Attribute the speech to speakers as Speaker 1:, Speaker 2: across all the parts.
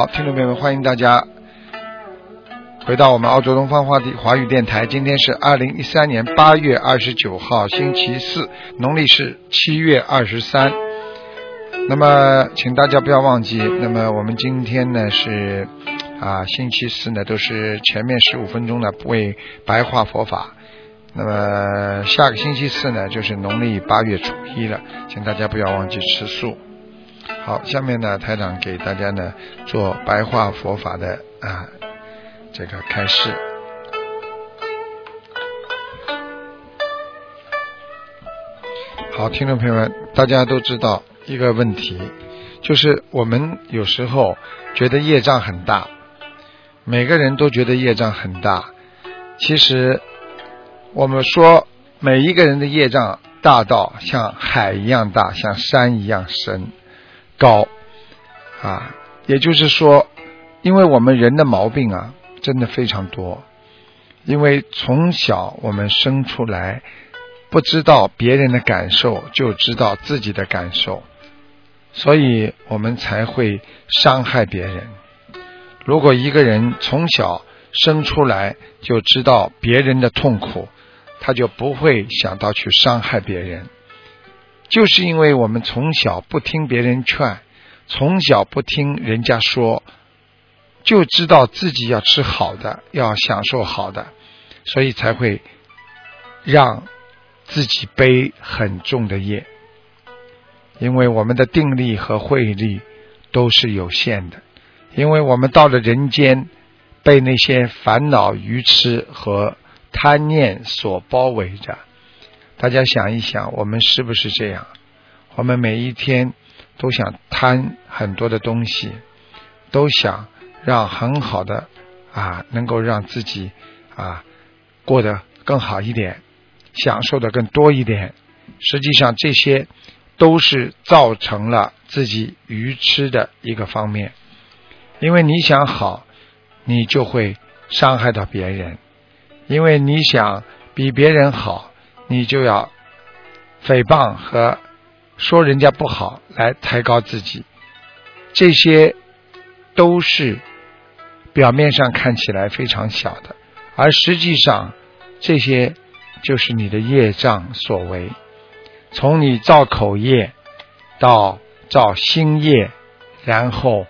Speaker 1: 好，听众朋友们，欢迎大家回到我们澳洲东方华地华语电台。今天是二零一三年八月二十九号，星期四，农历是七月二十三。那么，请大家不要忘记，那么我们今天呢是啊星期四呢，都是前面十五分钟呢为白话佛法。那么下个星期四呢，就是农历八月初一了，请大家不要忘记吃素。好，下面呢，台长给大家呢做白话佛法的啊这个开示。好，听众朋友们，大家都知道一个问题，就是我们有时候觉得业障很大，每个人都觉得业障很大。其实我们说每一个人的业障大到像海一样大，像山一样深。高啊，也就是说，因为我们人的毛病啊，真的非常多。因为从小我们生出来，不知道别人的感受，就知道自己的感受，所以我们才会伤害别人。如果一个人从小生出来就知道别人的痛苦，他就不会想到去伤害别人。就是因为我们从小不听别人劝，从小不听人家说，就知道自己要吃好的，要享受好的，所以才会让自己背很重的业。因为我们的定力和慧力都是有限的，因为我们到了人间，被那些烦恼、愚痴和贪念所包围着。大家想一想，我们是不是这样？我们每一天都想贪很多的东西，都想让很好的啊，能够让自己啊过得更好一点，享受的更多一点。实际上，这些都是造成了自己愚痴的一个方面。因为你想好，你就会伤害到别人；因为你想比别人好。你就要诽谤和说人家不好来抬高自己，这些都是表面上看起来非常小的，而实际上这些就是你的业障所为。从你造口业到造心业，然后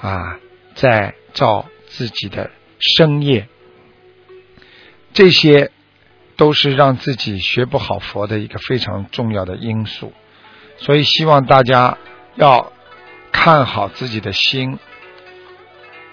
Speaker 1: 啊再造自己的身业，这些。都是让自己学不好佛的一个非常重要的因素，所以希望大家要看好自己的心，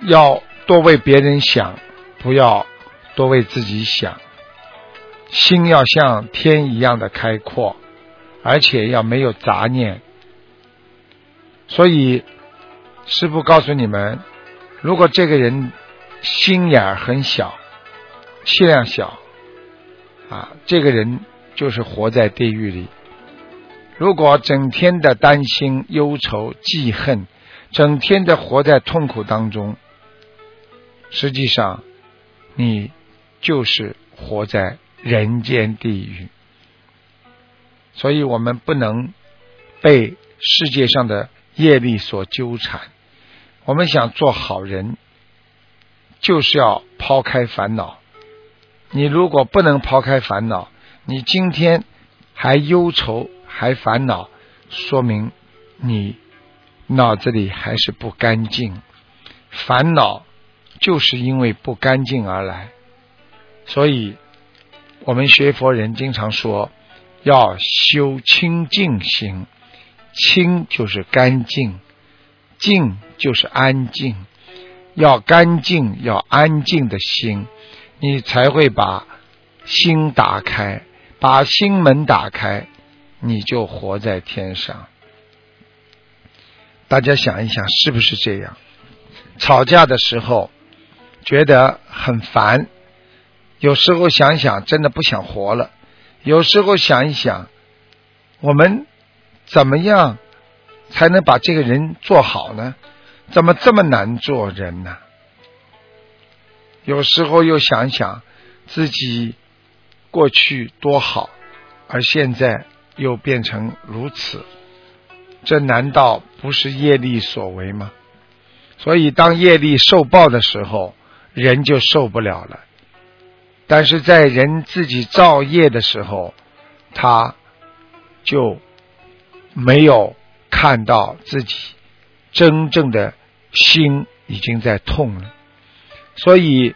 Speaker 1: 要多为别人想，不要多为自己想。心要像天一样的开阔，而且要没有杂念。所以师父告诉你们，如果这个人心眼很小，气量小。啊，这个人就是活在地狱里。如果整天的担心、忧愁、记恨，整天的活在痛苦当中，实际上你就是活在人间地狱。所以我们不能被世界上的业力所纠缠。我们想做好人，就是要抛开烦恼。你如果不能抛开烦恼，你今天还忧愁还烦恼，说明你脑子里还是不干净。烦恼就是因为不干净而来，所以我们学佛人经常说要修清净心，清就是干净，静就是安静，要干净要安静的心。你才会把心打开，把心门打开，你就活在天上。大家想一想，是不是这样？吵架的时候觉得很烦，有时候想想真的不想活了。有时候想一想，我们怎么样才能把这个人做好呢？怎么这么难做人呢？有时候又想想自己过去多好，而现在又变成如此，这难道不是业力所为吗？所以当业力受报的时候，人就受不了了。但是在人自己造业的时候，他就没有看到自己真正的心已经在痛了，所以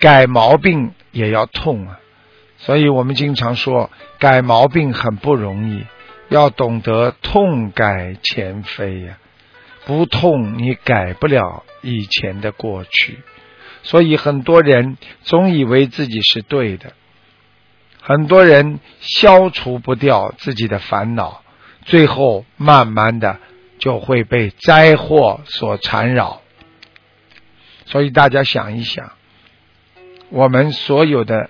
Speaker 1: 改毛病也要痛啊。所以我们经常说，改毛病很不容易，要懂得痛改前非呀。不痛，你改不了以前的过去。所以很多人总以为自己是对的，很多人消除不掉自己的烦恼，最后慢慢的就会被灾祸所缠绕。所以大家想一想，我们所有的。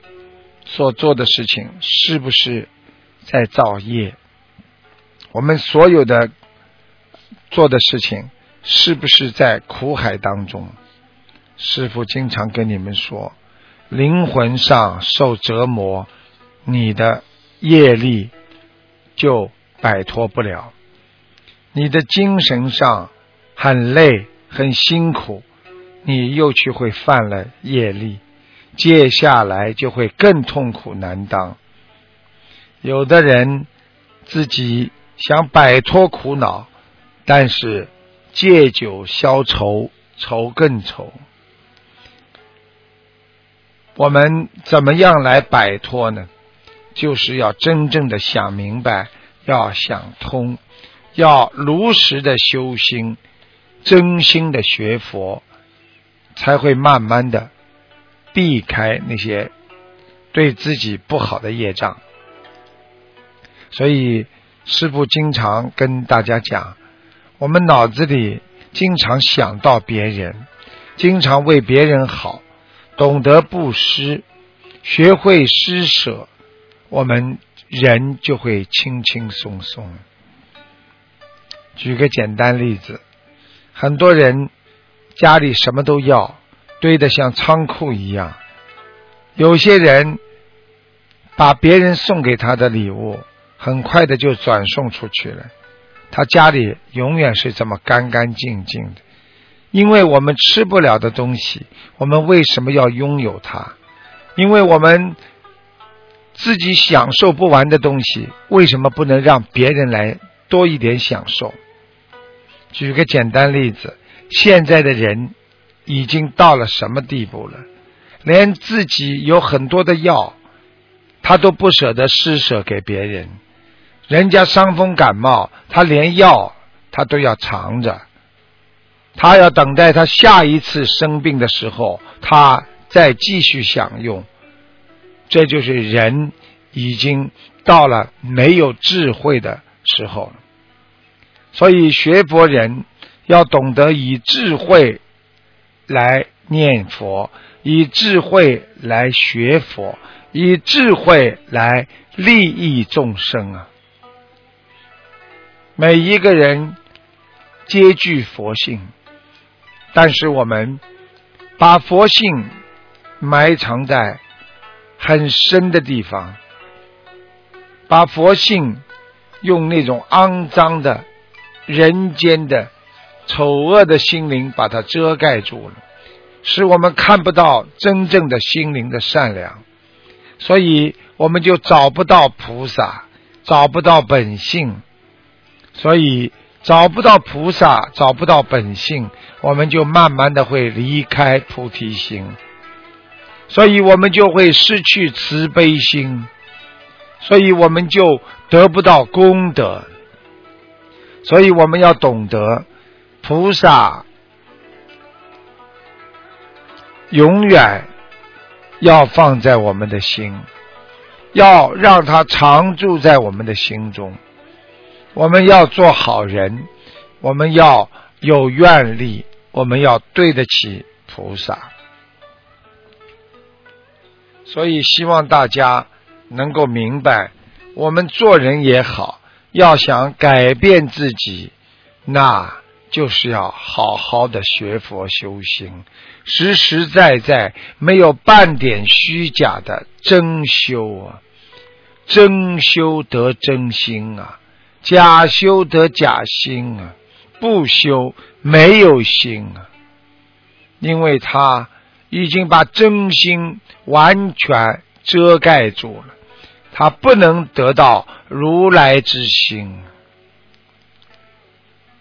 Speaker 1: 所做的事情是不是在造业？我们所有的做的事情是不是在苦海当中？师父经常跟你们说，灵魂上受折磨，你的业力就摆脱不了；你的精神上很累、很辛苦，你又去会犯了业力。接下来就会更痛苦难当。有的人自己想摆脱苦恼，但是借酒消愁，愁更愁。我们怎么样来摆脱呢？就是要真正的想明白，要想通，要如实的修心，真心的学佛，才会慢慢的。避开那些对自己不好的业障，所以师父经常跟大家讲：我们脑子里经常想到别人，经常为别人好，懂得布施，学会施舍，我们人就会轻轻松松。举个简单例子，很多人家里什么都要。堆得像仓库一样，有些人把别人送给他的礼物，很快的就转送出去了。他家里永远是这么干干净净的，因为我们吃不了的东西，我们为什么要拥有它？因为我们自己享受不完的东西，为什么不能让别人来多一点享受？举个简单例子，现在的人。已经到了什么地步了？连自己有很多的药，他都不舍得施舍给别人。人家伤风感冒，他连药他都要藏着，他要等待他下一次生病的时候，他再继续享用。这就是人已经到了没有智慧的时候了。所以学佛人要懂得以智慧。来念佛，以智慧来学佛，以智慧来利益众生啊！每一个人皆具佛性，但是我们把佛性埋藏在很深的地方，把佛性用那种肮脏的、人间的。丑恶的心灵把它遮盖住了，使我们看不到真正的心灵的善良，所以我们就找不到菩萨，找不到本性，所以找不到菩萨，找不到本性，我们就慢慢的会离开菩提心，所以我们就会失去慈悲心，所以我们就得不到功德，所以我们要懂得。菩萨永远要放在我们的心，要让他常住在我们的心中。我们要做好人，我们要有愿力，我们要对得起菩萨。所以，希望大家能够明白，我们做人也好，要想改变自己，那。就是要好好的学佛修心，实实在在，没有半点虚假的真修啊！真修得真心啊，假修得假心啊，不修没有心啊。因为他已经把真心完全遮盖住了，他不能得到如来之心。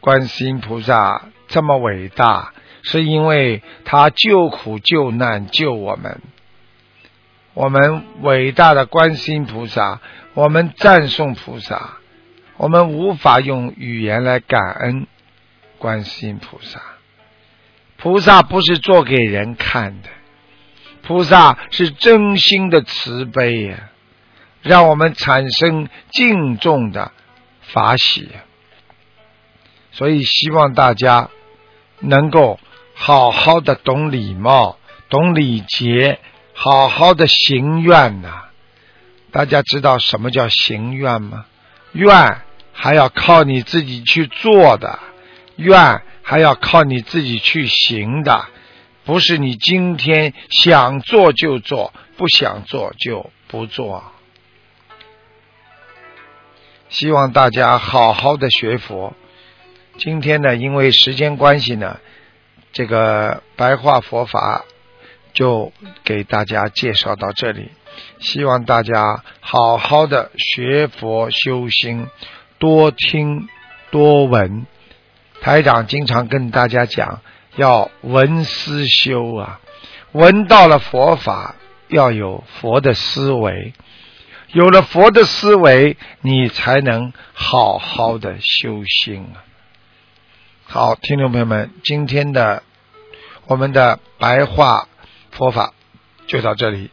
Speaker 1: 观世音菩萨这么伟大，是因为他救苦救难救我们。我们伟大的观世音菩萨，我们赞颂菩萨，我们无法用语言来感恩观世音菩萨。菩萨不是做给人看的，菩萨是真心的慈悲呀，让我们产生敬重的法喜。所以希望大家能够好好的懂礼貌、懂礼节，好好的行愿呐。大家知道什么叫行愿吗？愿还要靠你自己去做的，愿。还要靠你自己去行的，不是你今天想做就做，不想做就不做。希望大家好好的学佛。今天呢，因为时间关系呢，这个白话佛法就给大家介绍到这里。希望大家好好的学佛修心，多听多闻。台长经常跟大家讲，要闻思修啊，闻到了佛法，要有佛的思维，有了佛的思维，你才能好好的修心啊。好，听众朋友们，今天的我们的白话佛法就到这里。